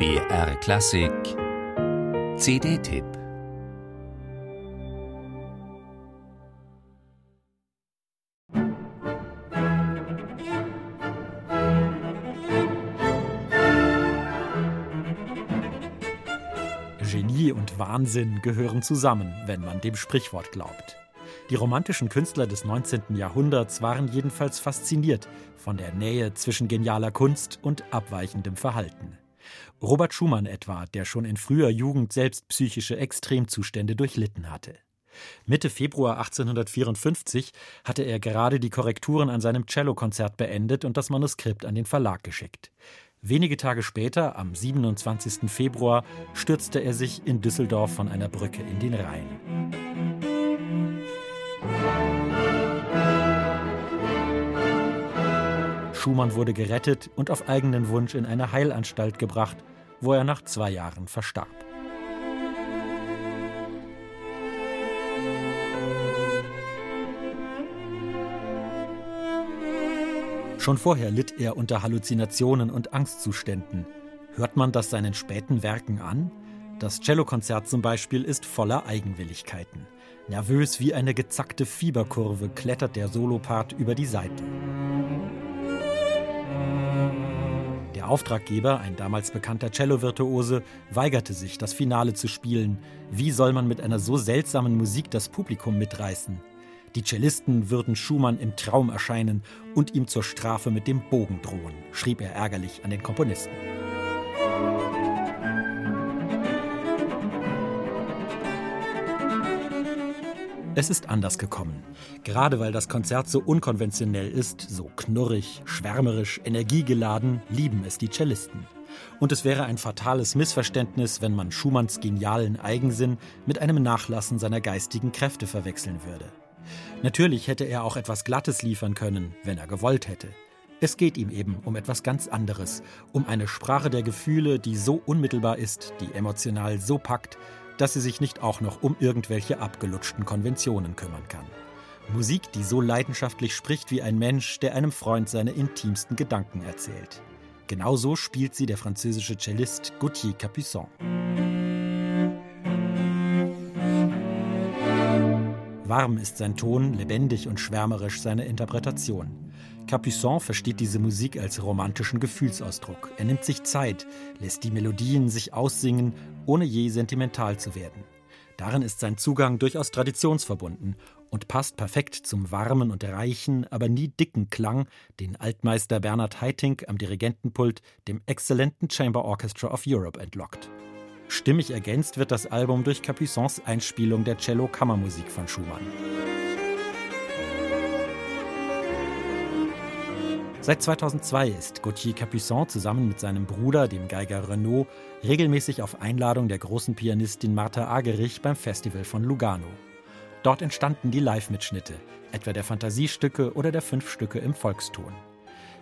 BR Klassik CD-Tipp Genie und Wahnsinn gehören zusammen, wenn man dem Sprichwort glaubt. Die romantischen Künstler des 19. Jahrhunderts waren jedenfalls fasziniert von der Nähe zwischen genialer Kunst und abweichendem Verhalten. Robert Schumann etwa, der schon in früher Jugend selbst psychische Extremzustände durchlitten hatte. Mitte Februar 1854 hatte er gerade die Korrekturen an seinem Cellokonzert beendet und das Manuskript an den Verlag geschickt. Wenige Tage später, am 27. Februar, stürzte er sich in Düsseldorf von einer Brücke in den Rhein. Schumann wurde gerettet und auf eigenen Wunsch in eine Heilanstalt gebracht, wo er nach zwei Jahren verstarb. Schon vorher litt er unter Halluzinationen und Angstzuständen. Hört man das seinen späten Werken an? Das Cellokonzert zum Beispiel ist voller Eigenwilligkeiten. Nervös wie eine gezackte Fieberkurve klettert der Solopart über die Seite. Auftraggeber, ein damals bekannter Cello-Virtuose, weigerte sich, das Finale zu spielen. Wie soll man mit einer so seltsamen Musik das Publikum mitreißen? Die Cellisten würden Schumann im Traum erscheinen und ihm zur Strafe mit dem Bogen drohen, schrieb er ärgerlich an den Komponisten. Es ist anders gekommen. Gerade weil das Konzert so unkonventionell ist, so knurrig, schwärmerisch, energiegeladen, lieben es die Cellisten. Und es wäre ein fatales Missverständnis, wenn man Schumanns genialen Eigensinn mit einem Nachlassen seiner geistigen Kräfte verwechseln würde. Natürlich hätte er auch etwas Glattes liefern können, wenn er gewollt hätte. Es geht ihm eben um etwas ganz anderes, um eine Sprache der Gefühle, die so unmittelbar ist, die emotional so packt, dass sie sich nicht auch noch um irgendwelche abgelutschten Konventionen kümmern kann. Musik, die so leidenschaftlich spricht wie ein Mensch, der einem Freund seine intimsten Gedanken erzählt. Genauso spielt sie der französische Cellist Gauthier Capuçon. Warm ist sein Ton, lebendig und schwärmerisch seine Interpretation. Capuçon versteht diese Musik als romantischen Gefühlsausdruck. Er nimmt sich Zeit, lässt die Melodien sich aussingen, ohne je sentimental zu werden. Darin ist sein Zugang durchaus traditionsverbunden und passt perfekt zum warmen und reichen, aber nie dicken Klang, den Altmeister Bernhard Haitink am Dirigentenpult dem exzellenten Chamber Orchestra of Europe entlockt. Stimmig ergänzt wird das Album durch Capuçons Einspielung der Cello-Kammermusik von Schumann. Seit 2002 ist Gauthier Capuçon zusammen mit seinem Bruder, dem Geiger Renaud, regelmäßig auf Einladung der großen Pianistin Martha Agerich beim Festival von Lugano. Dort entstanden die Live-Mitschnitte, etwa der Fantasiestücke oder der fünf Stücke im Volkston.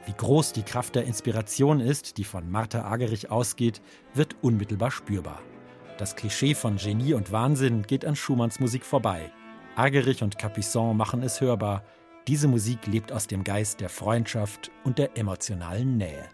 Wie groß die Kraft der Inspiration ist, die von Martha Agerich ausgeht, wird unmittelbar spürbar. Das Klischee von Genie und Wahnsinn geht an Schumanns Musik vorbei. Agerich und Capuçon machen es hörbar, diese Musik lebt aus dem Geist der Freundschaft und der emotionalen Nähe.